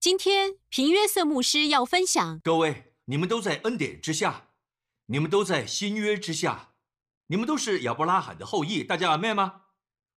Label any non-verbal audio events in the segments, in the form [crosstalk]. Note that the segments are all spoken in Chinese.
今天平约瑟牧师要分享，各位，你们都在恩典之下，你们都在新约之下，你们都是亚伯拉罕的后裔，大家阿妹吗？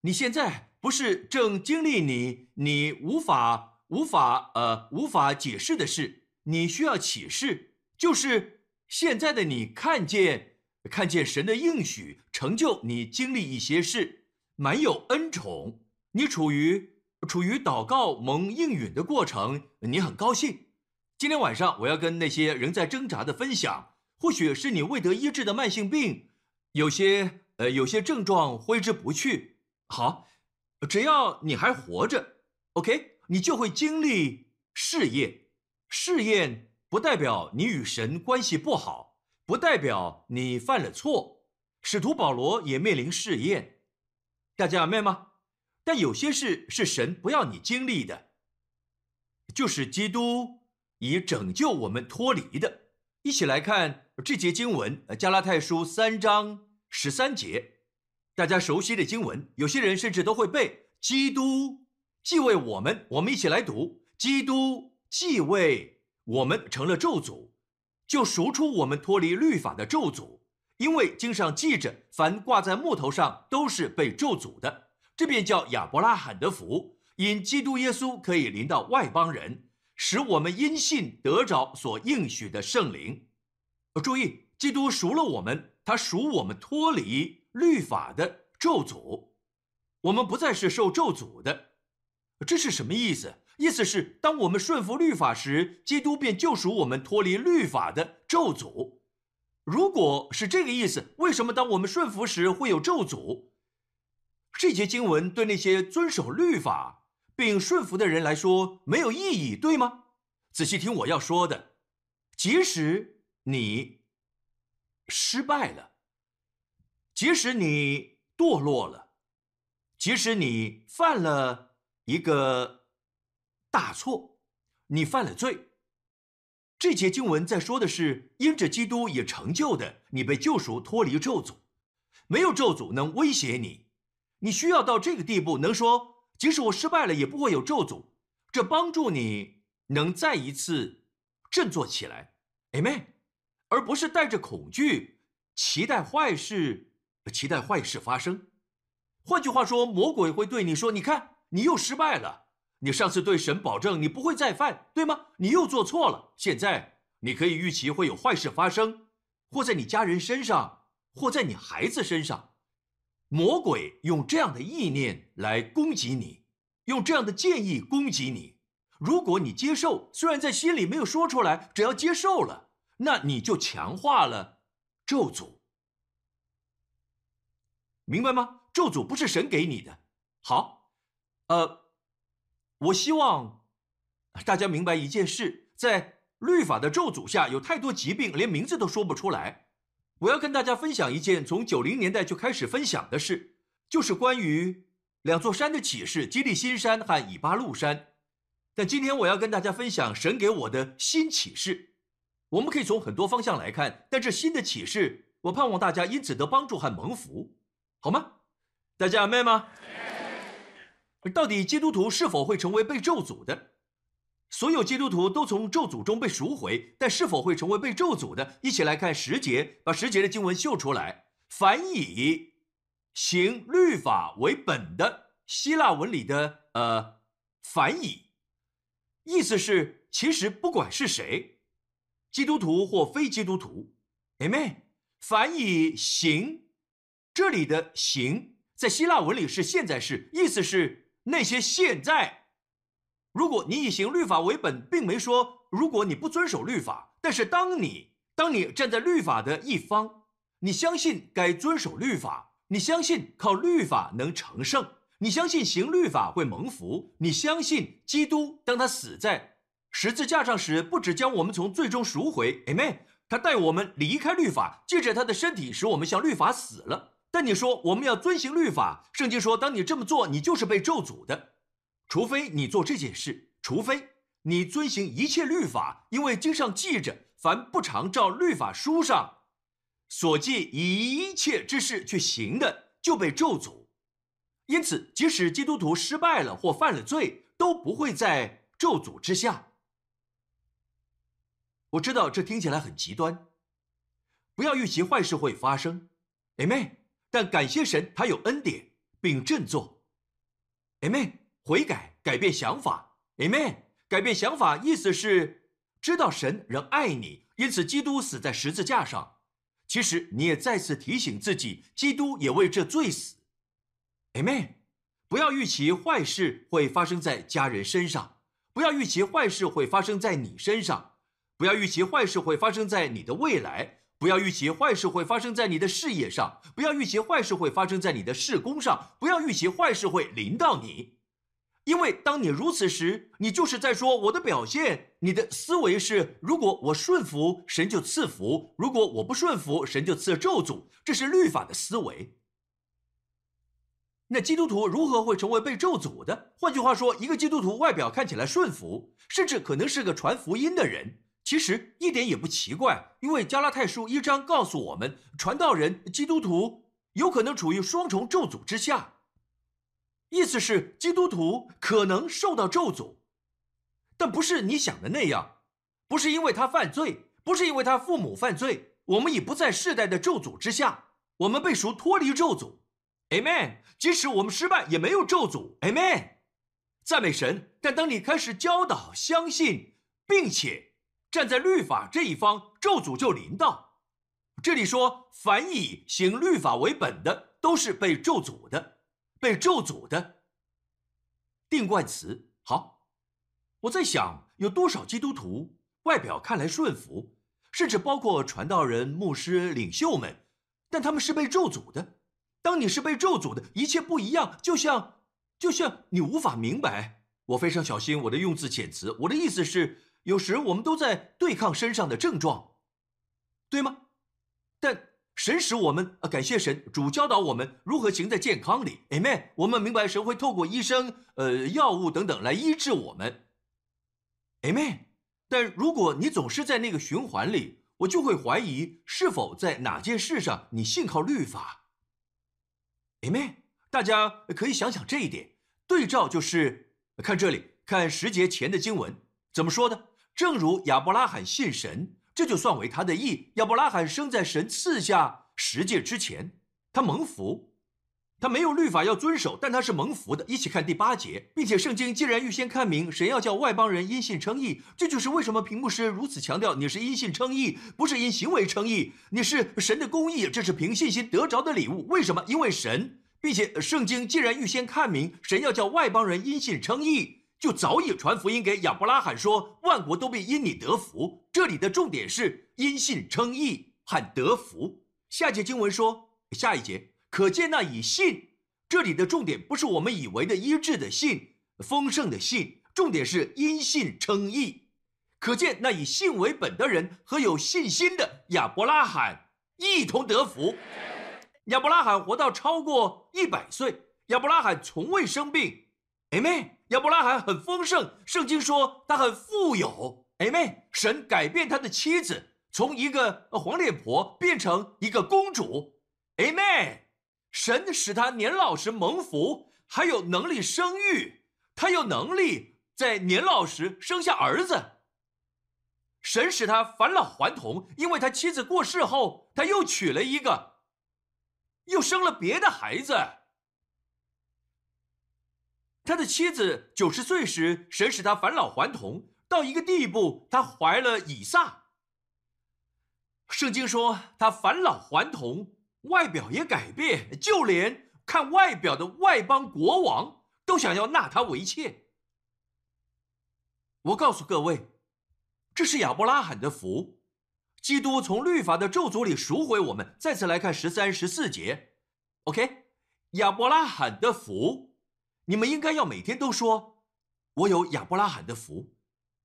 你现在不是正经历你你无法无法呃无法解释的事，你需要启示，就是现在的你看见看见神的应许成就你经历一些事，满有恩宠，你处于。处于祷告蒙应允的过程，你很高兴。今天晚上我要跟那些仍在挣扎的分享，或许是你未得医治的慢性病，有些呃有些症状挥之不去。好，只要你还活着，OK，你就会经历试验。试验不代表你与神关系不好，不代表你犯了错。使徒保罗也面临试验，大家明白吗？但有些事是神不要你经历的，就是基督以拯救我们脱离的。一起来看这节经文，《加拉太书》三章十三节，大家熟悉的经文，有些人甚至都会背。基督既为我们，我们一起来读：基督既为我们成了咒诅，就赎出我们脱离律法的咒诅，因为经上记着，凡挂在木头上都是被咒诅的。这便叫亚伯拉罕的福，因基督耶稣可以临到外邦人，使我们因信得着所应许的圣灵。注意，基督赎了我们，他赎我们脱离律法的咒诅，我们不再是受咒诅的。这是什么意思？意思是，当我们顺服律法时，基督便救赎我们脱离律法的咒诅。如果是这个意思，为什么当我们顺服时会有咒诅？这节经文对那些遵守律法并顺服的人来说没有意义，对吗？仔细听我要说的，即使你失败了，即使你堕落了，即使你犯了一个大错，你犯了罪，这节经文在说的是因着基督也成就的，你被救赎脱离咒诅，没有咒诅能威胁你。你需要到这个地步，能说即使我失败了，也不会有咒诅。这帮助你能再一次振作起来，Amen，而不是带着恐惧，期待坏事，期待坏事发生。换句话说，魔鬼会对你说：“你看，你又失败了。你上次对神保证你不会再犯，对吗？你又做错了。现在你可以预期会有坏事发生，或在你家人身上，或在你孩子身上。”魔鬼用这样的意念来攻击你，用这样的建议攻击你。如果你接受，虽然在心里没有说出来，只要接受了，那你就强化了咒诅。明白吗？咒诅不是神给你的。好，呃，我希望大家明白一件事：在律法的咒诅下，有太多疾病，连名字都说不出来。我要跟大家分享一件从九零年代就开始分享的事，就是关于两座山的启示——基利新山和以巴路山。但今天我要跟大家分享神给我的新启示。我们可以从很多方向来看，但这新的启示，我盼望大家因此得帮助和蒙福，好吗？大家明白吗？到底基督徒是否会成为被咒诅的？所有基督徒都从咒诅中被赎回，但是否会成为被咒诅的？一起来看十节，把十节的经文秀出来。凡以行律法为本的希腊文里的呃，凡以，意思是其实不管是谁，基督徒或非基督徒，Amen。凡以行，这里的行在希腊文里是现在式，意思是那些现在。如果你以行律法为本，并没说如果你不遵守律法，但是当你当你站在律法的一方，你相信该遵守律法，你相信靠律法能成圣，你相信行律法会蒙福，你相信基督当他死在十字架上时，不只将我们从最终赎回，Amen，他带我们离开律法，借着他的身体使我们向律法死了。但你说我们要遵行律法，圣经说，当你这么做，你就是被咒诅的。除非你做这件事，除非你遵行一切律法，因为经上记着，凡不常照律法书上所记一切之事去行的，就被咒诅。因此，即使基督徒失败了或犯了罪，都不会在咒诅之下。我知道这听起来很极端，不要预期坏事会发生，Amen。但感谢神，他有恩典，并振作，Amen。悔改，改变想法，Amen。改变想法意思是知道神仍爱你，因此基督死在十字架上。其实你也再次提醒自己，基督也为这罪死，Amen。不要预期坏事会发生在家人身上，不要预期坏事会发生在你身上，不要预期坏事会发生在你的未来，不要预期坏事会发生在你的事业上，不要预期坏事会发生在你的事工上，不要预期坏事会临到你。因为当你如此时，你就是在说我的表现。你的思维是：如果我顺服，神就赐福；如果我不顺服，神就赐咒诅。这是律法的思维。那基督徒如何会成为被咒诅的？换句话说，一个基督徒外表看起来顺服，甚至可能是个传福音的人，其实一点也不奇怪。因为加拉太书一章告诉我们，传道人、基督徒有可能处于双重咒诅之下。意思是基督徒可能受到咒诅，但不是你想的那样，不是因为他犯罪，不是因为他父母犯罪，我们已不在世代的咒诅之下，我们被赎脱离咒诅，Amen。即使我们失败，也没有咒诅，Amen。赞美神。但当你开始教导、相信，并且站在律法这一方，咒诅就临到。这里说，凡以行律法为本的，都是被咒诅的。被咒诅的定冠词。好，我在想，有多少基督徒外表看来顺服，甚至包括传道人、牧师、领袖们，但他们是被咒诅的。当你是被咒诅的，一切不一样，就像就像你无法明白。我非常小心我的用字遣词。我的意思是，有时我们都在对抗身上的症状，对吗？但。神使我们啊，感谢神，主教导我们如何行在健康里。Amen。我们明白神会透过医生、呃药物等等来医治我们。Amen。但如果你总是在那个循环里，我就会怀疑是否在哪件事上你信靠律法。Amen。大家可以想想这一点，对照就是看这里，看十节前的经文怎么说的。正如亚伯拉罕信神。这就算为他的义。亚伯拉罕生在神赐下十诫之前，他蒙福，他没有律法要遵守，但他是蒙福的。一起看第八节，并且圣经既然预先看明，神要叫外邦人因信称义，这就是为什么屏幕师如此强调你是因信称义，不是因行为称义，你是神的公义，这是凭信心得着的礼物。为什么？因为神，并且圣经既然预先看明，神要叫外邦人因信称义。就早已传福音给亚伯拉罕说，万国都必因你得福。这里的重点是因信称义和得福。下节经文说，下一节可见那以信，这里的重点不是我们以为的医治的信、丰盛的信，重点是因信称义。可见那以信为本的人和有信心的亚伯拉罕一同得福。亚伯拉罕活到超过一百岁，亚伯拉罕从未生病。Amen。亚伯拉罕很丰盛，圣经说他很富有。Amen。神改变他的妻子，从一个黄脸婆变成一个公主。Amen。神使他年老时蒙福，还有能力生育，他有能力在年老时生下儿子。神使他返老还童，因为他妻子过世后，他又娶了一个，又生了别的孩子。他的妻子九十岁时，神使他返老还童到一个地步，他怀了以撒。圣经说他返老还童，外表也改变，就连看外表的外邦国王都想要纳他为妾。我告诉各位，这是亚伯拉罕的福，基督从律法的咒诅里赎回我们。再次来看十三、十四节，OK，亚伯拉罕的福。你们应该要每天都说：“我有亚伯拉罕的福，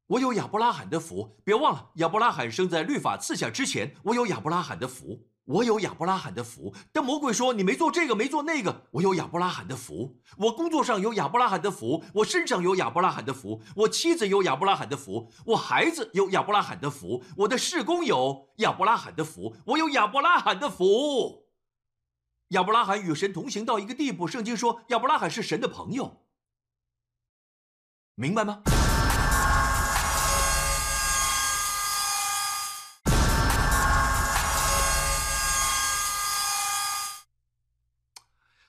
我有亚伯拉罕的福。”别忘了，亚伯拉罕生在律法赐下之前，我有亚伯拉罕的福，我有亚伯拉罕的福。但魔鬼说：“你没做这个，没做那个。”我有亚伯拉罕的福，我工作上有亚伯拉罕的福，我身上有亚伯拉罕的福，我妻子有亚伯拉罕的福，我孩子有亚伯拉罕的福，我的事工有亚伯拉罕的福，我有亚伯拉罕的福。亚伯拉罕与神同行到一个地步圣经说亚伯拉罕是神的朋友明白吗？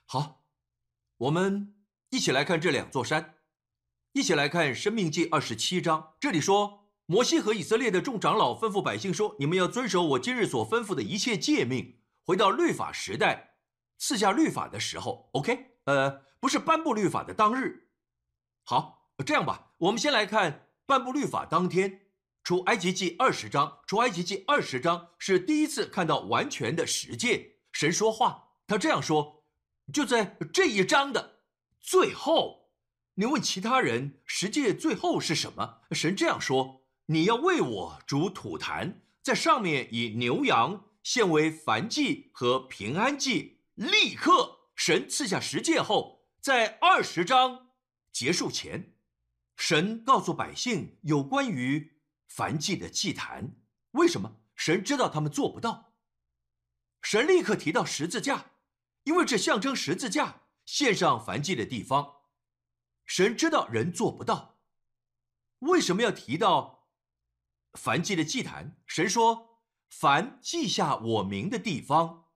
好我们一起来看这两座山一起来看生命记二十七章。这里说摩西和以色列的众长老吩咐百姓说你们要遵守我今日所吩咐的一切诫命回到律法时代赐下律法的时候，OK，呃，不是颁布律法的当日。好，这样吧，我们先来看颁布律法当天。出埃及记二十章，出埃及记二十章是第一次看到完全的十诫，神说话，他这样说，就在这一章的最后。你问其他人，十诫最后是什么？神这样说：你要为我煮土坛，在上面以牛羊献为燔祭和平安祭。立刻，神赐下十诫后，在二十章结束前，神告诉百姓有关于。凡祭的祭坛，为什么神知道他们做不到？神立刻提到十字架，因为这象征十字架献上凡祭的地方。神知道人做不到，为什么要提到凡祭的祭坛？神说：“凡记下我名的地方，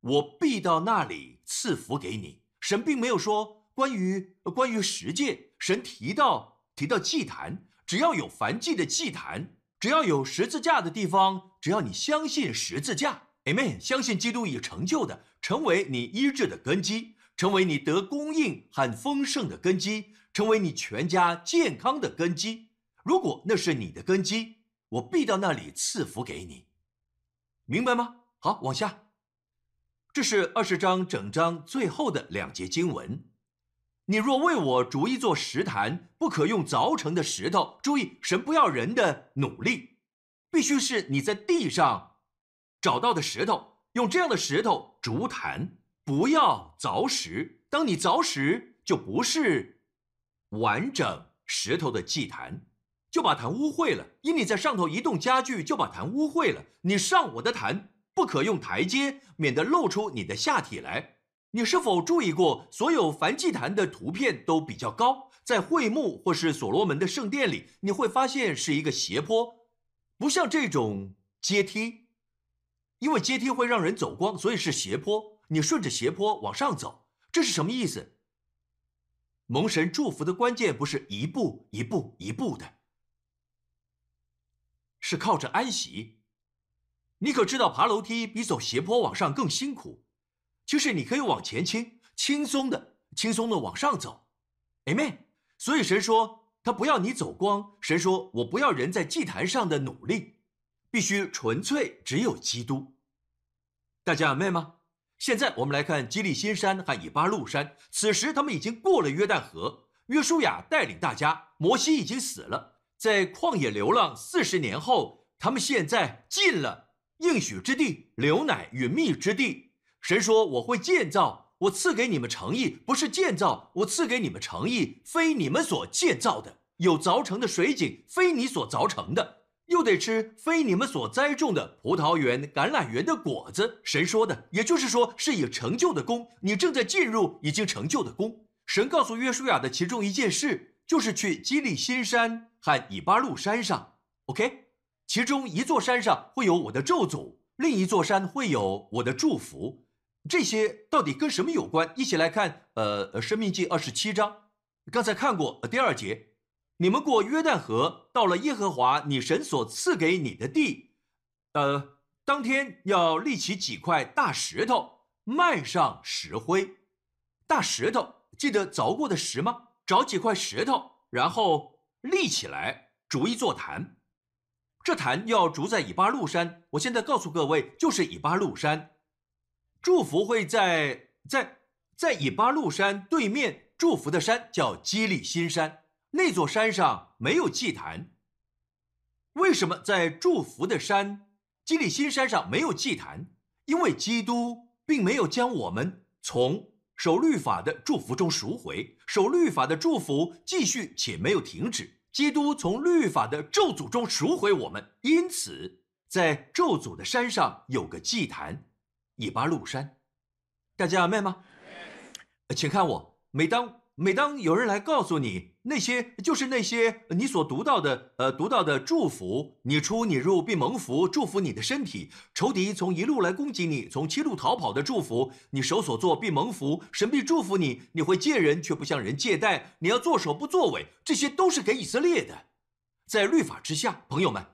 我必到那里赐福给你。”神并没有说关于关于十诫，神提到提到祭坛。只要有凡祭的祭坛，只要有十字架的地方，只要你相信十字架，Amen，相信基督已成就的，成为你医治的根基，成为你得供应和丰盛的根基，成为你全家健康的根基。如果那是你的根基，我必到那里赐福给你，明白吗？好，往下，这是二十章整章最后的两节经文。你若为我逐一座石坛，不可用凿成的石头。注意，神不要人的努力，必须是你在地上找到的石头，用这样的石头逐坛，不要凿石。当你凿石，就不是完整石头的祭坛，就把坛污秽了。因你在上头移动家具，就把坛污秽了。你上我的坛，不可用台阶，免得露出你的下体来。你是否注意过，所有梵祭坛的图片都比较高？在会幕或是所罗门的圣殿里，你会发现是一个斜坡，不像这种阶梯，因为阶梯会让人走光，所以是斜坡。你顺着斜坡往上走，这是什么意思？蒙神祝福的关键不是一步一步一步的，是靠着安息。你可知道，爬楼梯比走斜坡往上更辛苦？就是你可以往前倾，轻松的、轻松的往上走，Amen。所以神说他不要你走光，神说我不要人在祭坛上的努力，必须纯粹只有基督。大家明白吗？现在我们来看基利新山和以巴路山。此时他们已经过了约旦河，约书亚带领大家，摩西已经死了，在旷野流浪四十年后，他们现在进了应许之地，流奶与蜜之地。神说：“我会建造，我赐给你们诚意，不是建造，我赐给你们诚意，非你们所建造的；有凿成的水井，非你所凿成的；又得吃非你们所栽种的葡萄园、橄榄园的果子。”神说的，也就是说是以成就的功，你正在进入已经成就的功。神告诉约书亚的其中一件事，就是去基利新山和以巴路山上。OK，其中一座山上会有我的咒诅，另一座山会有我的祝福。这些到底跟什么有关？一起来看，呃，《生命记》二十七章，刚才看过第二节，你们过约旦河，到了耶和华你神所赐给你的地，呃，当天要立起几块大石头，迈上石灰，大石头，记得凿过的石吗？找几块石头，然后立起来，筑一座坛，这坛要筑在以巴路山。我现在告诉各位，就是以巴路山。祝福会在在在以巴路山对面，祝福的山叫基利新山，那座山上没有祭坛。为什么在祝福的山基利新山上没有祭坛？因为基督并没有将我们从守律法的祝福中赎回，守律法的祝福继续且没有停止。基督从律法的咒诅中赎回我们，因此在咒诅的山上有个祭坛。以巴路山，大家要卖吗？请看我。每当每当有人来告诉你那些就是那些你所读到的，呃，读到的祝福，你出你入必蒙福，祝福你的身体，仇敌从一路来攻击你，从七路逃跑的祝福，你手所做必蒙福，神必祝福你，你会借人却不向人借贷，你要做手不作尾，这些都是给以色列的，在律法之下，朋友们，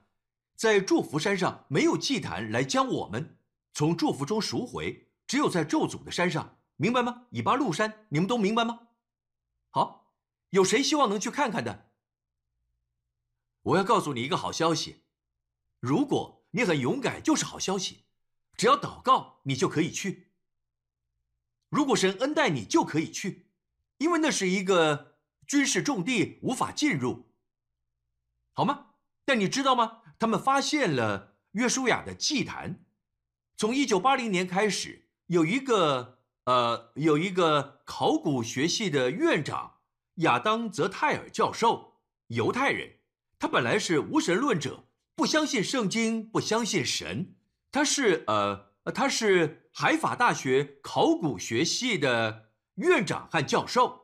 在祝福山上没有祭坛来将我们从祝福中赎回，只有在咒诅的山上。明白吗？以巴路山，你们都明白吗？好，有谁希望能去看看的？我要告诉你一个好消息，如果你很勇敢，就是好消息。只要祷告，你就可以去。如果神恩待你，就可以去，因为那是一个军事重地，无法进入，好吗？但你知道吗？他们发现了约书亚的祭坛，从一九八零年开始，有一个。呃，有一个考古学系的院长亚当·泽泰尔教授，犹太人，他本来是无神论者，不相信圣经，不相信神。他是呃，他是海法大学考古学系的院长和教授。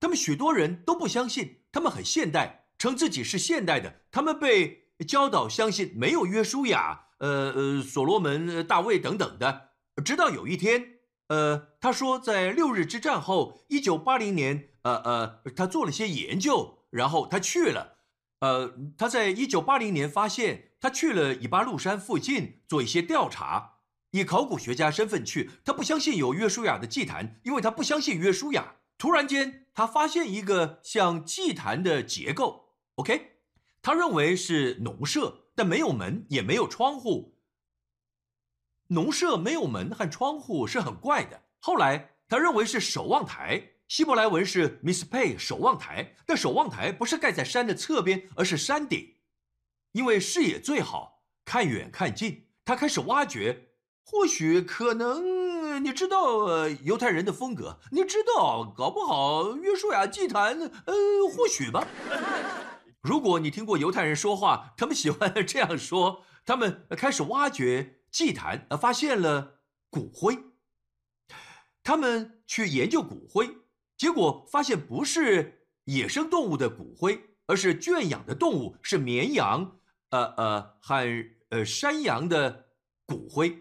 他们许多人都不相信，他们很现代，称自己是现代的。他们被教导相信没有约书亚，呃呃，所罗门、大卫等等的，直到有一天。呃，他说，在六日之战后，一九八零年，呃呃，他做了些研究，然后他去了，呃，他在一九八零年发现，他去了以巴路山附近做一些调查，以考古学家身份去，他不相信有约书亚的祭坛，因为他不相信约书亚。突然间，他发现一个像祭坛的结构，OK，他认为是农舍，但没有门，也没有窗户。农舍没有门和窗户是很怪的。后来他认为是守望台，希伯来文是 Miss Pay 守望台，但守望台不是盖在山的侧边，而是山顶，因为视野最好，看远看近。他开始挖掘，或许可能你知道犹太人的风格，你知道，搞不好约书亚祭坛，呃，或许吧。如果你听过犹太人说话，他们喜欢这样说，他们开始挖掘。祭坛呃发现了骨灰，他们去研究骨灰，结果发现不是野生动物的骨灰，而是圈养的动物，是绵羊，呃呃和呃山羊的骨灰。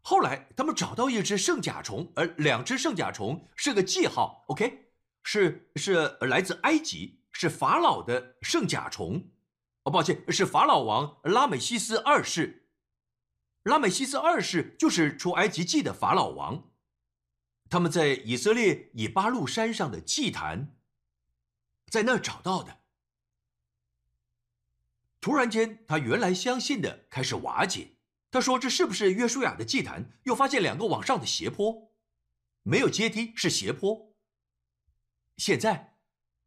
后来他们找到一只圣甲虫，而两只圣甲虫是个记号，OK，是是来自埃及，是法老的圣甲虫。哦，抱歉，是法老王拉美西斯二世。拉美西斯二世就是出埃及记的法老王。他们在以色列以巴路山上的祭坛，在那儿找到的。突然间，他原来相信的开始瓦解。他说：“这是不是约书亚的祭坛？”又发现两个往上的斜坡，没有阶梯，是斜坡。现在，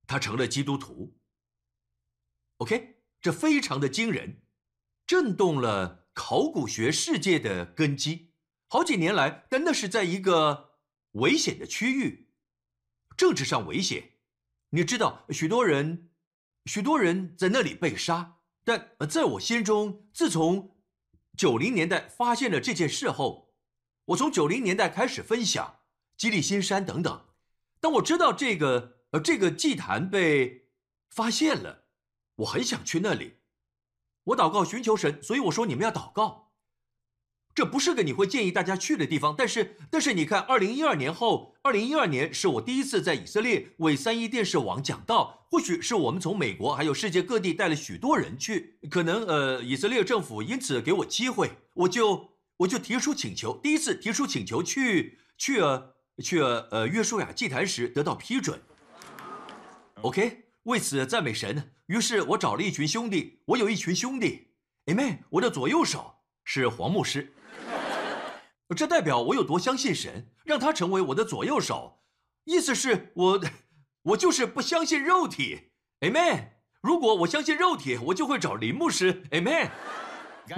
他成了基督徒。OK。这非常的惊人，震动了考古学世界的根基。好几年来，但那是在一个危险的区域，政治上危险。你知道，许多人，许多人在那里被杀。但在我心中，自从九零年代发现了这件事后，我从九零年代开始分享基利新山等等。当我知道这个呃这个祭坛被发现了。我很想去那里，我祷告寻求神，所以我说你们要祷告。这不是个你会建议大家去的地方，但是但是你看，二零一二年后，二零一二年是我第一次在以色列为三一电视网讲道，或许是我们从美国还有世界各地带了许多人去，可能呃以色列政府因此给我机会，我就我就提出请求，第一次提出请求去去呃去呃约书亚祭坛时得到批准。OK。为此赞美神。于是我找了一群兄弟，我有一群兄弟，Amen。我的左右手是黄牧师，这代表我有多相信神，让他成为我的左右手。意思是我，我就是不相信肉体，Amen。如果我相信肉体，我就会找林牧师，Amen。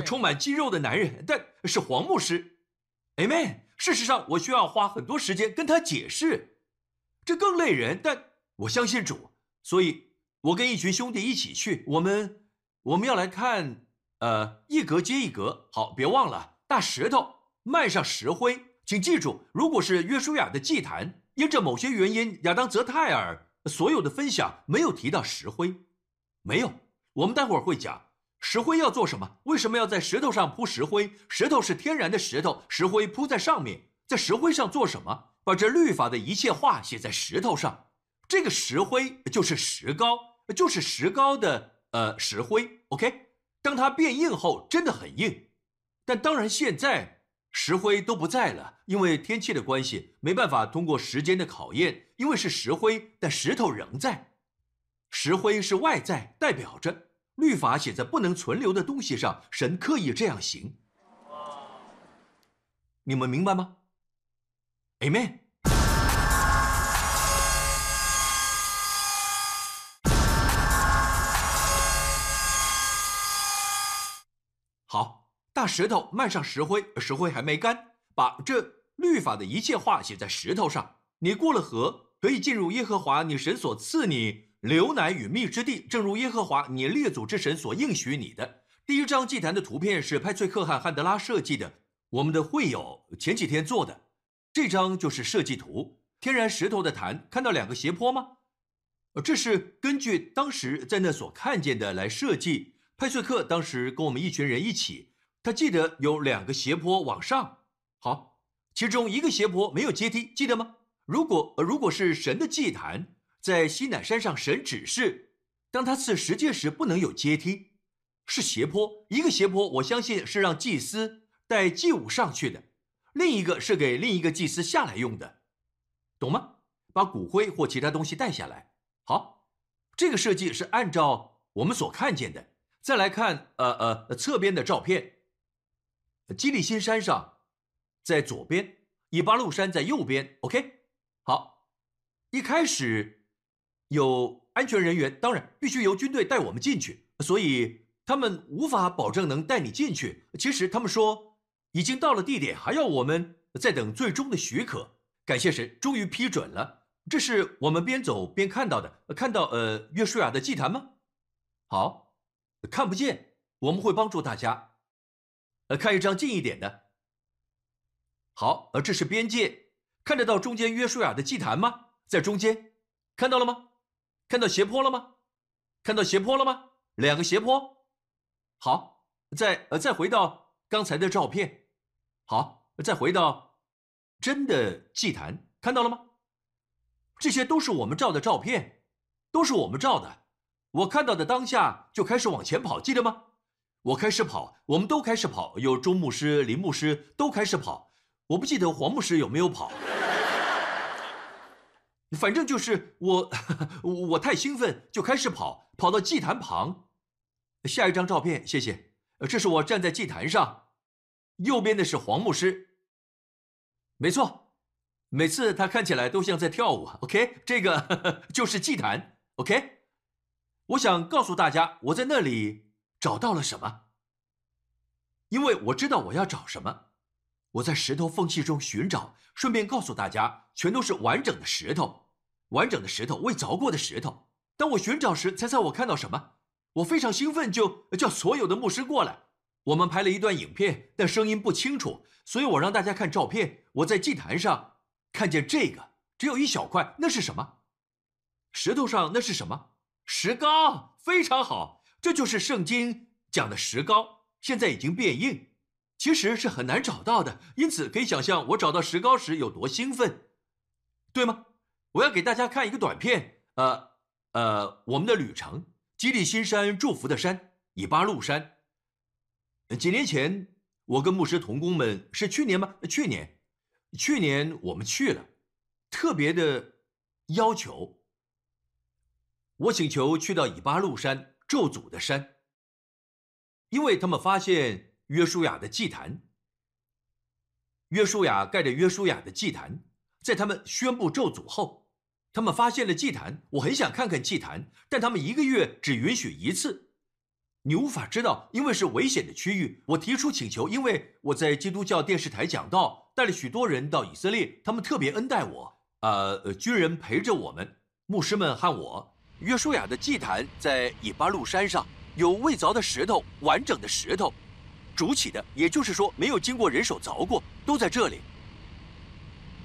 充满肌肉的男人，但是黄牧师，Amen。事实上，我需要花很多时间跟他解释，这更累人。但我相信主。所以，我跟一群兄弟一起去。我们我们要来看，呃，一格接一格。好，别忘了大石头，迈上石灰，请记住，如果是约书亚的祭坛，因着某些原因，亚当泽泰尔所有的分享没有提到石灰，没有。我们待会儿会讲石灰要做什么，为什么要在石头上铺石灰？石头是天然的石头，石灰铺在上面，在石灰上做什么？把这律法的一切话写在石头上。这个石灰就是石膏，就是石膏的呃石灰。OK，当它变硬后，真的很硬。但当然现在。石灰都不在了，因为天气的关系，没办法通过时间的考验。因为是石灰，但石头仍在。石灰是外在，代表着律法写在不能存留的东西上，神刻意这样行。你们明白吗？Amen。大石头漫上石灰，石灰还没干，把这律法的一切话写在石头上。你过了河，可以进入耶和华你神所赐你流奶与蜜之地，正如耶和华你列祖之神所应许你的。第一张祭坛的图片是派翠克和汉德拉设计的，我们的会友前几天做的。这张就是设计图。天然石头的坛，看到两个斜坡吗？这是根据当时在那所看见的来设计。派翠克当时跟我们一群人一起。他记得有两个斜坡往上，好，其中一个斜坡没有阶梯，记得吗？如果呃如果是神的祭坛在西乃山上，神指示，当他赐十诫时不能有阶梯，是斜坡。一个斜坡，我相信是让祭司带祭物上去的，另一个是给另一个祭司下来用的，懂吗？把骨灰或其他东西带下来。好，这个设计是按照我们所看见的。再来看，呃呃，侧边的照片。基利新山上，在左边；以巴路山在右边。OK，好。一开始有安全人员，当然必须由军队带我们进去，所以他们无法保证能带你进去。其实他们说已经到了地点，还要我们再等最终的许可。感谢神，终于批准了。这是我们边走边看到的。看到呃约书亚的祭坛吗？好，看不见，我们会帮助大家。呃，看一张近一点的。好，呃，这是边界，看得到中间约书亚的祭坛吗？在中间，看到了吗？看到斜坡了吗？看到斜坡了吗？两个斜坡。好，再呃，再回到刚才的照片。好，再回到真的祭坛，看到了吗？这些都是我们照的照片，都是我们照的。我看到的当下就开始往前跑，记得吗？我开始跑，我们都开始跑，有钟牧师、林牧师都开始跑。我不记得黄牧师有没有跑，反正就是我，[laughs] 我太兴奋就开始跑，跑到祭坛旁。下一张照片，谢谢。这是我站在祭坛上，右边的是黄牧师。没错，每次他看起来都像在跳舞。OK，这个 [laughs] 就是祭坛。OK，我想告诉大家，我在那里。找到了什么？因为我知道我要找什么。我在石头缝隙中寻找，顺便告诉大家，全都是完整的石头，完整的石头，未凿过的石头。当我寻找时，猜猜我看到什么？我非常兴奋，就叫所有的牧师过来。我们拍了一段影片，但声音不清楚，所以我让大家看照片。我在祭坛上看见这个，只有一小块，那是什么？石头上那是什么？石膏，非常好。这就是圣经讲的石膏，现在已经变硬，其实是很难找到的。因此可以想象我找到石膏时有多兴奋，对吗？我要给大家看一个短片，呃呃，我们的旅程，基利新山祝福的山，以巴路山。几年前，我跟牧师同工们是去年吗？去年，去年我们去了，特别的要求，我请求去到以巴路山。咒诅的山，因为他们发现约书亚的祭坛。约书亚盖着约书亚的祭坛，在他们宣布咒诅后，他们发现了祭坛。我很想看看祭坛，但他们一个月只允许一次，你无法知道，因为是危险的区域。我提出请求，因为我在基督教电视台讲道，带了许多人到以色列，他们特别恩待我。呃，军人陪着我们，牧师们和我。约书亚的祭坛在以巴路山上，有未凿的石头，完整的石头，筑起的，也就是说没有经过人手凿过，都在这里。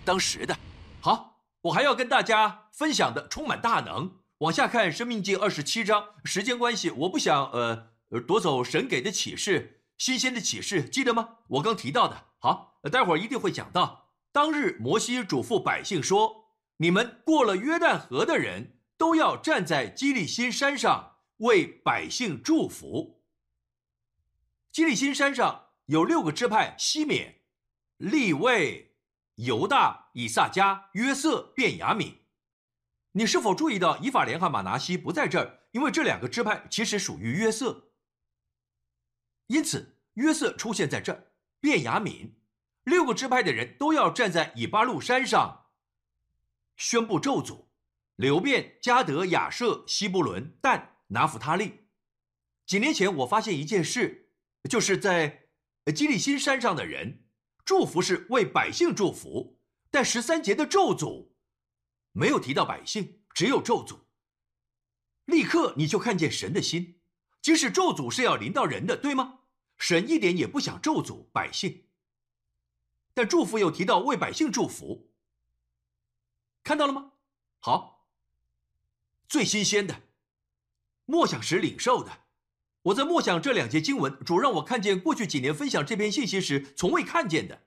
当时的。好，我还要跟大家分享的充满大能。往下看《生命记》二十七章，时间关系，我不想呃夺走神给的启示，新鲜的启示，记得吗？我刚提到的。好，待会儿一定会讲到。当日摩西嘱咐百姓说：“你们过了约旦河的人都要站在基利心山上为百姓祝福。”基利心山上有六个支派：西缅、利位、犹大、以撒迦、约瑟、便雅悯。你是否注意到以法莲和马拿西不在这儿？因为这两个支派其实属于约瑟，因此约瑟出现在这儿。便雅悯，六个支派的人都要站在以巴路山上宣布咒诅。流便、加德、亚舍、希布伦、但、拿弗他利。几年前我发现一件事。就是在基利新山上的人，祝福是为百姓祝福，但十三节的咒诅没有提到百姓，只有咒诅。立刻你就看见神的心，即使咒诅是要临到人的，对吗？神一点也不想咒诅百姓，但祝福又提到为百姓祝福，看到了吗？好，最新鲜的，默想时领受的。我在默想这两节经文，主让我看见过去几年分享这篇信息时从未看见的。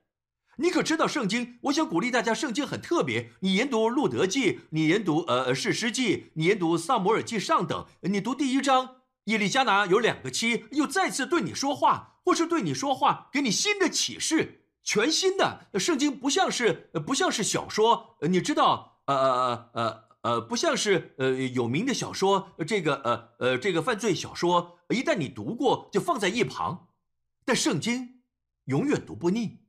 你可知道圣经？我想鼓励大家，圣经很特别。你研读路德记，你研读呃呃士师记，你研读萨摩尔记上等。你读第一章，耶利加拿有两个妻，又再次对你说话，或是对你说话，给你新的启示，全新的。圣经不像是不像是小说，你知道？呃呃呃。呃，不像是呃有名的小说，这个呃呃这个犯罪小说，一旦你读过就放在一旁，但圣经永远读不腻，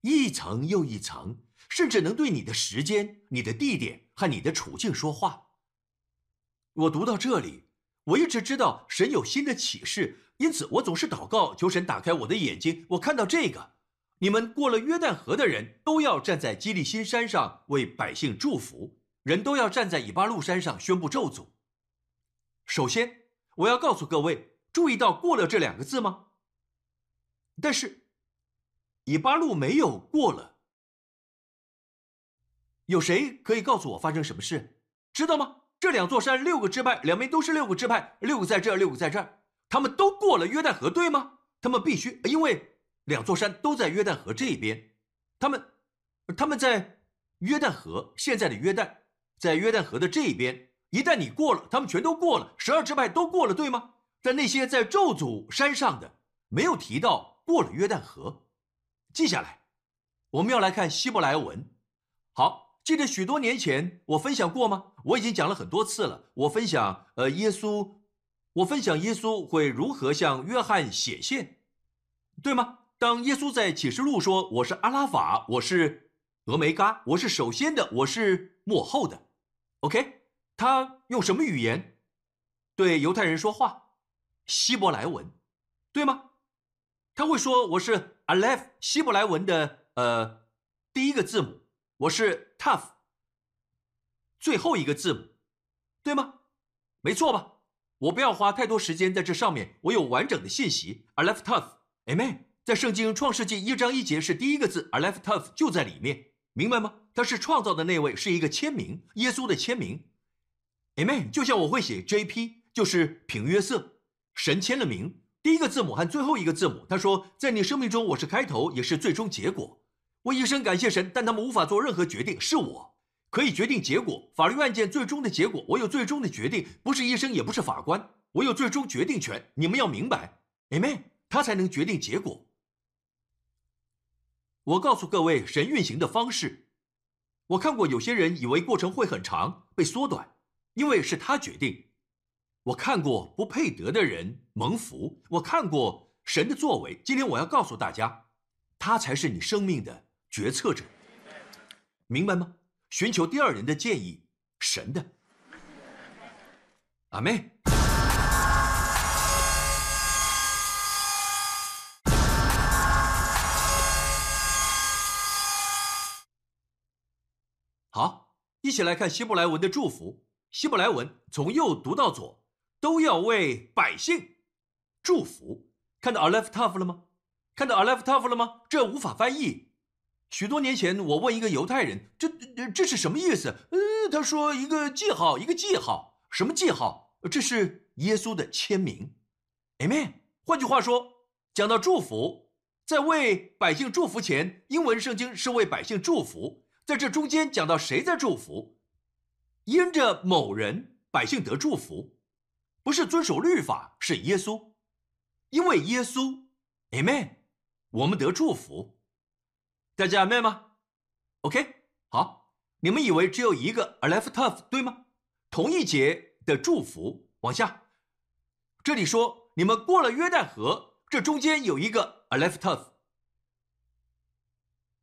一层又一层，甚至能对你的时间、你的地点和你的处境说话。我读到这里，我一直知道神有新的启示，因此我总是祷告求神打开我的眼睛。我看到这个，你们过了约旦河的人都要站在基利心山上为百姓祝福。人都要站在以巴路山上宣布咒诅。首先，我要告诉各位，注意到“过了”这两个字吗？但是，以巴路没有过了。有谁可以告诉我发生什么事？知道吗？这两座山，六个支派，两边都是六个支派，六个在这，六个在这儿，他们都过了约旦河，对吗？他们必须，因为两座山都在约旦河这边，他们，他们在约旦河，现在的约旦。在约旦河的这一边，一旦你过了，他们全都过了，十二支派都过了，对吗？但那些在咒诅山上的，没有提到过了约旦河。记下来，我们要来看希伯来文。好，记得许多年前我分享过吗？我已经讲了很多次了。我分享，呃，耶稣，我分享耶稣会如何向约翰显现，对吗？当耶稣在启示录说：“我是阿拉法，我是俄梅嘎，我是首先的，我是幕后的。” OK，他用什么语言对犹太人说话？希伯来文，对吗？他会说我是 Aleph，希伯来文的呃第一个字母，我是 Tough，最后一个字母，对吗？没错吧？我不要花太多时间在这上面，我有完整的信息。Aleph Tough，Amen。在圣经创世纪一章一节是第一个字，Aleph Tough 就在里面，明白吗？他是创造的那位，是一个签名，耶稣的签名，Amen。就像我会写 J.P，就是平约瑟，神签了名，第一个字母和最后一个字母。他说，在你生命中，我是开头，也是最终结果。我一生感谢神，但他们无法做任何决定，是我可以决定结果。法律案件最终的结果，我有最终的决定，不是医生，也不是法官，我有最终决定权。你们要明白，Amen。他才能决定结果。我告诉各位，神运行的方式。我看过有些人以为过程会很长，被缩短，因为是他决定。我看过不配得的人蒙福，我看过神的作为。今天我要告诉大家，他才是你生命的决策者，明白吗？寻求第二人的建议，神的。阿妹。一起来看希伯来文的祝福。希伯来文从右读到左，都要为百姓祝福。看到 Aleph Tav 了吗？看到 Aleph Tav 了吗？这无法翻译。许多年前，我问一个犹太人：“这这是什么意思？”呃，他说：“一个记号，一个记号。什么记号？这是耶稣的签名。”Amen。换句话说，讲到祝福，在为百姓祝福前，英文圣经是为百姓祝福。在这中间讲到谁在祝福？因着某人，百姓得祝福，不是遵守律法，是耶稣。因为耶稣，Amen，我们得祝福。大家 Amen 吗？OK，好。你们以为只有一个 a l e f t o f 对吗？同一节的祝福往下，这里说你们过了约旦河，这中间有一个 a l e f t o f。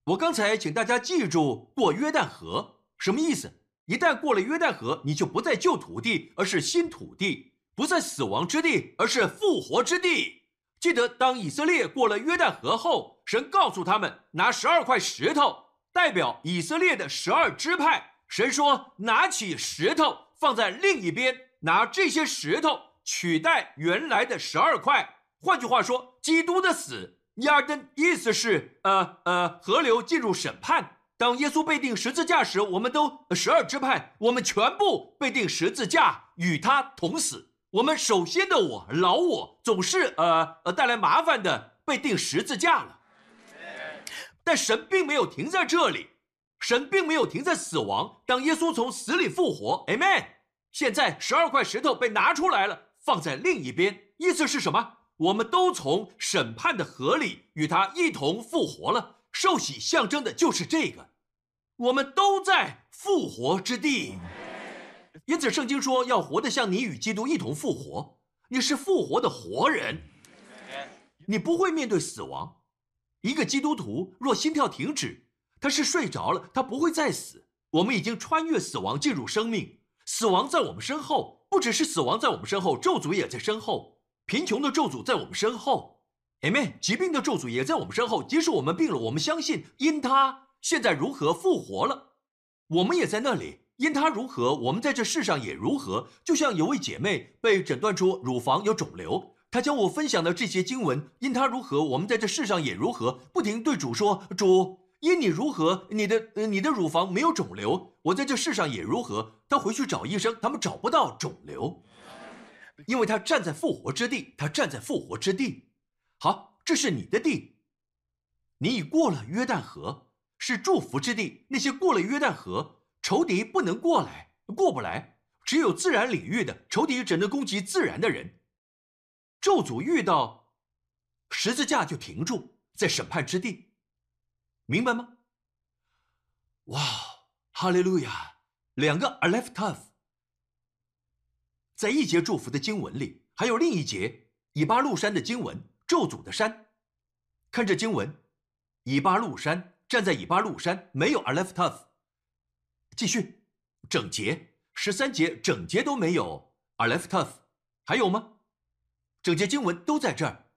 我刚才请大家记住过约旦河什么意思？一旦过了约旦河，你就不在旧土地，而是新土地；不在死亡之地，而是复活之地。记得，当以色列过了约旦河后，神告诉他们拿十二块石头代表以色列的十二支派。神说：“拿起石头放在另一边，拿这些石头取代原来的十二块。”换句话说，基督的死，亚登意思是，呃呃，河流进入审判。当耶稣被钉十字架时，我们都十二支派，我们全部被钉十字架，与他同死。我们首先的我老我总是呃呃带来麻烦的被钉十字架了，但神并没有停在这里，神并没有停在死亡。当耶稣从死里复活，Amen。现在十二块石头被拿出来了，放在另一边，意思是什么？我们都从审判的河里与他一同复活了。受洗象征的就是这个，我们都在复活之地。因此，圣经说要活得像你与基督一同复活。你是复活的活人，你不会面对死亡。一个基督徒若心跳停止，他是睡着了，他不会再死。我们已经穿越死亡，进入生命。死亡在我们身后，不只是死亡在我们身后，咒诅也在身后。贫穷的咒诅在我们身后，Amen。疾病的咒诅也在我们身后。即使我们病了，我们相信因他现在如何复活了，我们也在那里。因他如何，我们在这世上也如何。就像有位姐妹被诊断出乳房有肿瘤，她将我分享的这些经文，因他如何，我们在这世上也如何，不停对主说：“主，因你如何，你的你的乳房没有肿瘤，我在这世上也如何。”她回去找医生，他们找不到肿瘤，因为他站在复活之地，他站在复活之地。好，这是你的地，你已过了约旦河，是祝福之地。那些过了约旦河。仇敌不能过来，过不来。只有自然领域的仇敌只能攻击自然的人。咒诅遇到十字架就停住，在审判之地，明白吗？哇，哈利路亚！两个 a l e f tough，在一节祝福的经文里，还有另一节以巴路山的经文，咒诅的山。看这经文，以巴路山站在以巴路山，没有 a l e f tough。继续，整节十三节整节都没有 a left tough，还有吗？整节经文都在这儿，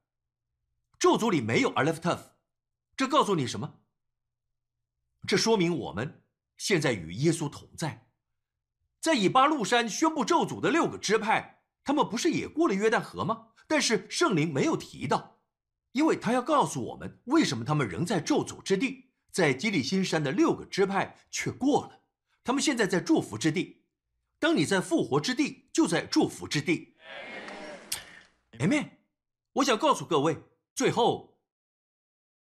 咒诅里没有 a left tough，这告诉你什么？这说明我们现在与耶稣同在，在以巴路山宣布咒诅的六个支派，他们不是也过了约旦河吗？但是圣灵没有提到，因为他要告诉我们为什么他们仍在咒诅之地，在基利新山的六个支派却过了。他们现在在祝福之地，当你在复活之地，就在祝福之地。Amen。我想告诉各位，最后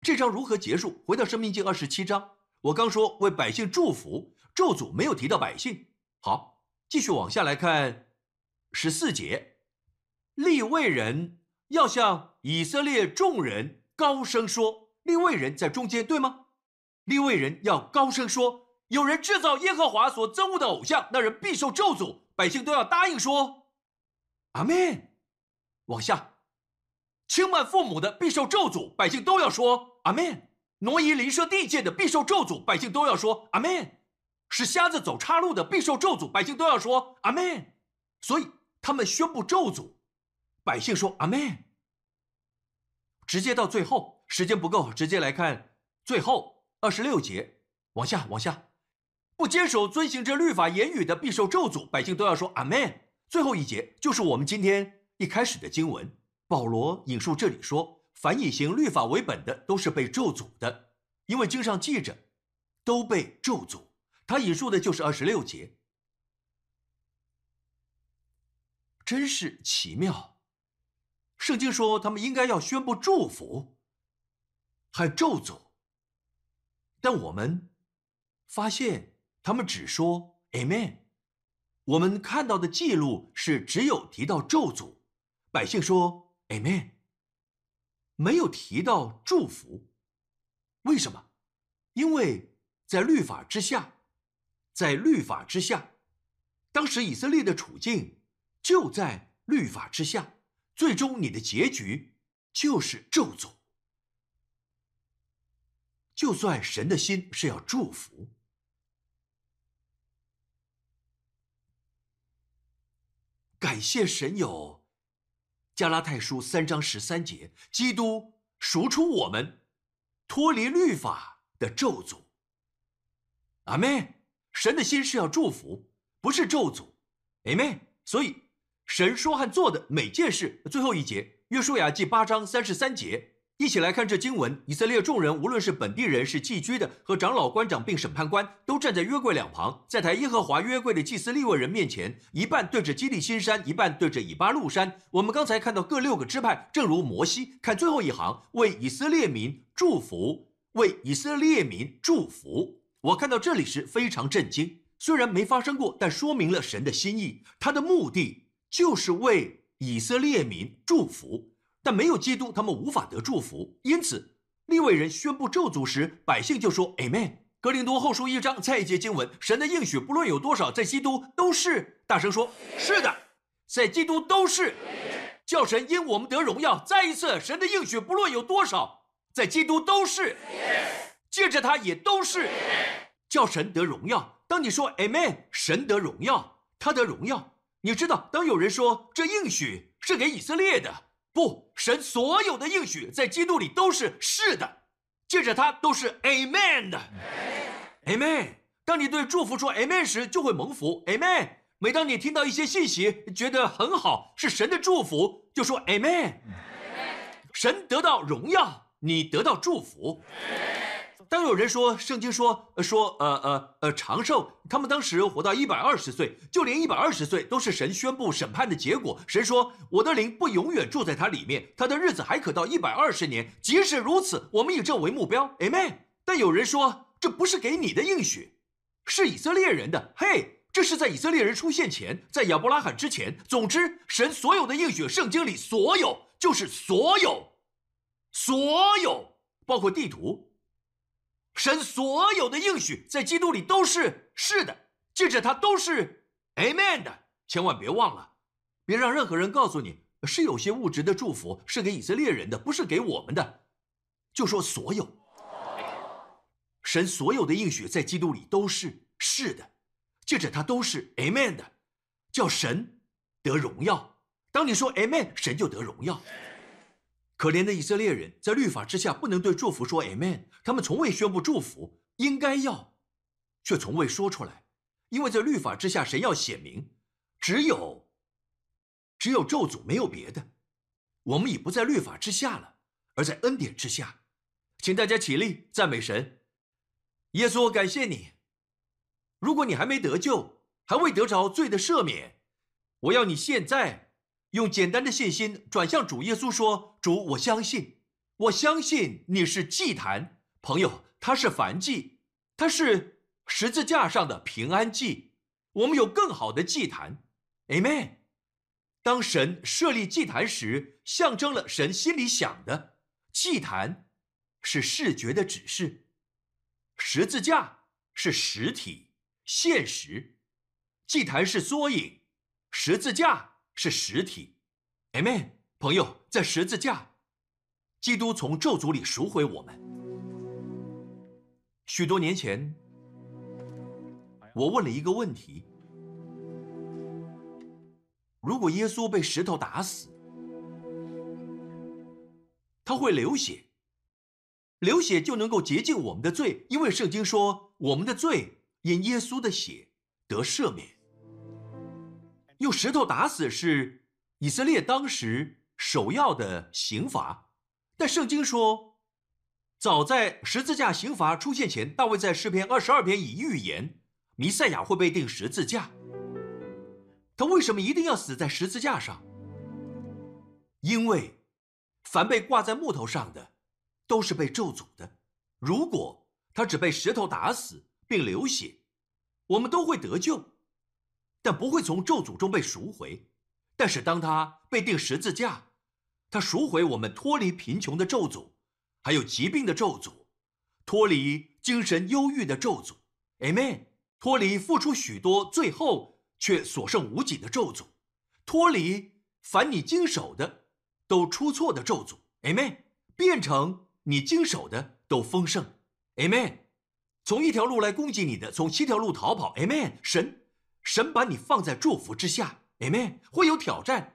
这章如何结束？回到生命记二十七章，我刚说为百姓祝福，咒诅没有提到百姓。好，继续往下来看十四节，立位人要向以色列众人高声说，立位人在中间，对吗？立位人要高声说。有人制造耶和华所憎恶的偶像，那人必受咒诅。百姓都要答应说：“阿门。”往下，轻慢父母的必受咒诅，百姓都要说：“阿门。”挪移邻舍地界的必受咒诅，百姓都要说：“阿门。”是瞎子走岔路的必受咒诅，百姓都要说：“阿门。”所以他们宣布咒诅，百姓说：“阿门。”直接到最后，时间不够，直接来看最后二十六节，往下，往下。不坚守遵行这律法言语的，必受咒诅。百姓都要说阿门。最后一节就是我们今天一开始的经文。保罗引述这里说：凡以行律法为本的，都是被咒诅的。因为经上记着，都被咒诅。他引述的就是二十六节，真是奇妙。圣经说他们应该要宣布祝福，还咒诅，但我们发现他们只说 Amen。我们看到的记录是只有提到咒诅，百姓说 Amen，没有提到祝福。为什么？因为在律法之下。在律法之下，当时以色列的处境就在律法之下，最终你的结局就是咒诅。就算神的心是要祝福，感谢神有加拉太书三章十三节，基督赎出我们，脱离律法的咒诅。阿门。神的心是要祝福，不是咒诅，Amen。所以，神说和做的每件事，最后一节，约书亚记八章三十三节，一起来看这经文。以色列众人，无论是本地人，是寄居的，和长老、官长并审判官，都站在约柜两旁，在抬耶和华约柜的祭司利未人面前，一半对着基利新山，一半对着以巴路山。我们刚才看到各六个支派，正如摩西，看最后一行，为以色列民祝福，为以色列民祝福。我看到这里时非常震惊，虽然没发生过，但说明了神的心意。他的目的就是为以色列民祝福，但没有基督，他们无法得祝福。因此，利未人宣布咒诅时，百姓就说 “Amen”。格林多后书一章再一节经文，神的应许不论有多少，在基督都是。大声说：“是的，在基督都是。”叫神因我们得荣耀。再一次，神的应许不论有多少，在基督都是。借着他也都是叫神得荣耀。当你说 Amen，神得荣耀，他得荣耀。你知道，当有人说这应许是给以色列的，不，神所有的应许在基督里都是是的，借着他都是 Amen 的。Amen。当你对祝福说 Amen 时，就会蒙福。Amen。每当你听到一些信息，觉得很好，是神的祝福，就说 Amen。神得到荣耀，你得到祝福。当有人说圣经说说呃呃呃长寿，他们当时活到一百二十岁，就连一百二十岁都是神宣布审判的结果。神说我的灵不永远住在他里面，他的日子还可到一百二十年。即使如此，我们以这为目标，Amen。但有人说这不是给你的应许，是以色列人的。嘿，这是在以色列人出现前，在亚伯拉罕之前。总之，神所有的应许，圣经里所有就是所有，所有包括地图。神所有的应许在基督里都是是的，记着他都是 Amen 的。千万别忘了，别让任何人告诉你是有些物质的祝福是给以色列人的，不是给我们的。就说所有，神所有的应许在基督里都是是的，记着他都是 Amen 的，叫神得荣耀。当你说 Amen，神就得荣耀。可怜的以色列人在律法之下不能对祝福说 Amen，他们从未宣布祝福，应该要，却从未说出来，因为在律法之下，神要显明，只有，只有咒诅，没有别的。我们已不在律法之下了，而在恩典之下。请大家起立赞美神，耶稣，感谢你。如果你还没得救，还未得着罪的赦免，我要你现在。用简单的信心转向主耶稣说：“主，我相信，我相信你是祭坛朋友，他是燔祭，他是十字架上的平安祭。我们有更好的祭坛，Amen。当神设立祭坛时，象征了神心里想的。祭坛是视觉的指示，十字架是实体现实，祭坛是缩影，十字架。”是实体，Amen，朋友，在十字架，基督从咒诅里赎回我们。许多年前，我问了一个问题：如果耶稣被石头打死，他会流血，流血就能够洁净我们的罪，因为圣经说我们的罪因耶稣的血得赦免。用石头打死是以色列当时首要的刑罚，但圣经说，早在十字架刑罚出现前，大卫在诗篇二十二篇已预言弥赛亚会被钉十字架。他为什么一定要死在十字架上？因为凡被挂在木头上的，都是被咒诅的。如果他只被石头打死并流血，我们都会得救，但不会从咒诅中被赎回。但是当他被钉十字架，他赎回我们脱离贫穷的咒诅，还有疾病的咒诅，脱离精神忧郁的咒诅。Amen。脱离付出许多，最后却所剩无几的咒诅，脱离凡你经手的都出错的咒诅。Amen。变成你经手的都丰盛。Amen。从一条路来攻击你的，从七条路逃跑。Amen。神，神把你放在祝福之下。Amen。会有挑战，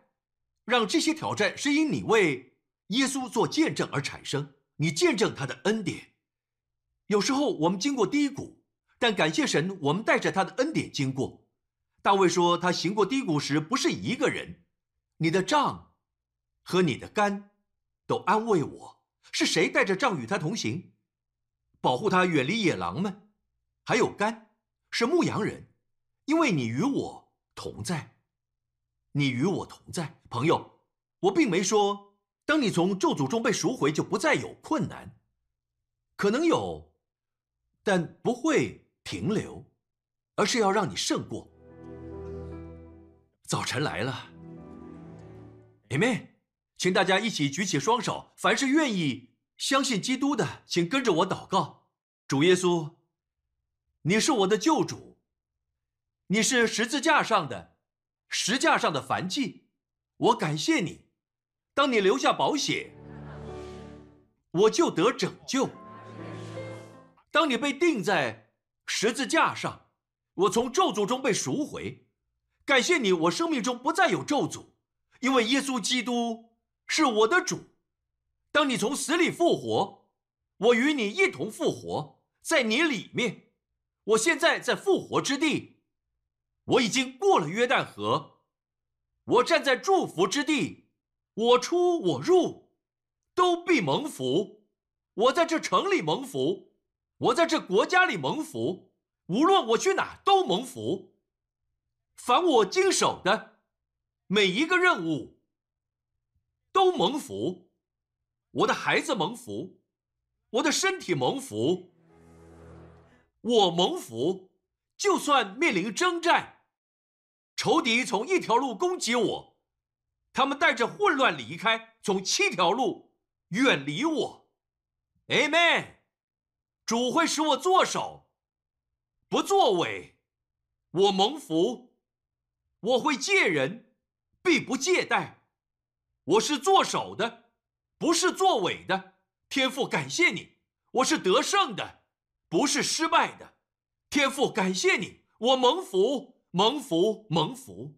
让这些挑战是因你为耶稣做见证而产生，你见证他的恩典。有时候我们经过低谷。但感谢神，我们带着他的恩典经过。大卫说，他行过低谷时不是一个人，你的杖和你的杆都安慰我。是谁带着杖与他同行，保护他远离野狼们？还有杆是牧羊人，因为你与我同在，你与我同在，朋友。我并没说，当你从咒诅中被赎回，就不再有困难，可能有，但不会。停留，而是要让你胜过。早晨来了，Amen，请大家一起举起双手。凡是愿意相信基督的，请跟着我祷告。主耶稣，你是我的救主，你是十字架上的石架上的凡祭，我感谢你。当你留下宝血，我就得拯救。当你被钉在。十字架上，我从咒诅中被赎回，感谢你，我生命中不再有咒诅，因为耶稣基督是我的主。当你从死里复活，我与你一同复活，在你里面。我现在在复活之地，我已经过了约旦河，我站在祝福之地，我出我入，都必蒙福。我在这城里蒙福。我在这国家里蒙福，无论我去哪都蒙福。凡我经手的每一个任务都蒙福，我的孩子蒙福，我的身体蒙福，我蒙福。就算面临征战，仇敌从一条路攻击我，他们带着混乱离开，从七条路远离我。Amen。主会使我作首，不作为，我蒙福，我会借人，必不借贷，我是作首的，不是作伪的。天父感谢你，我是得胜的，不是失败的。天父感谢你，我蒙福，蒙福，蒙福。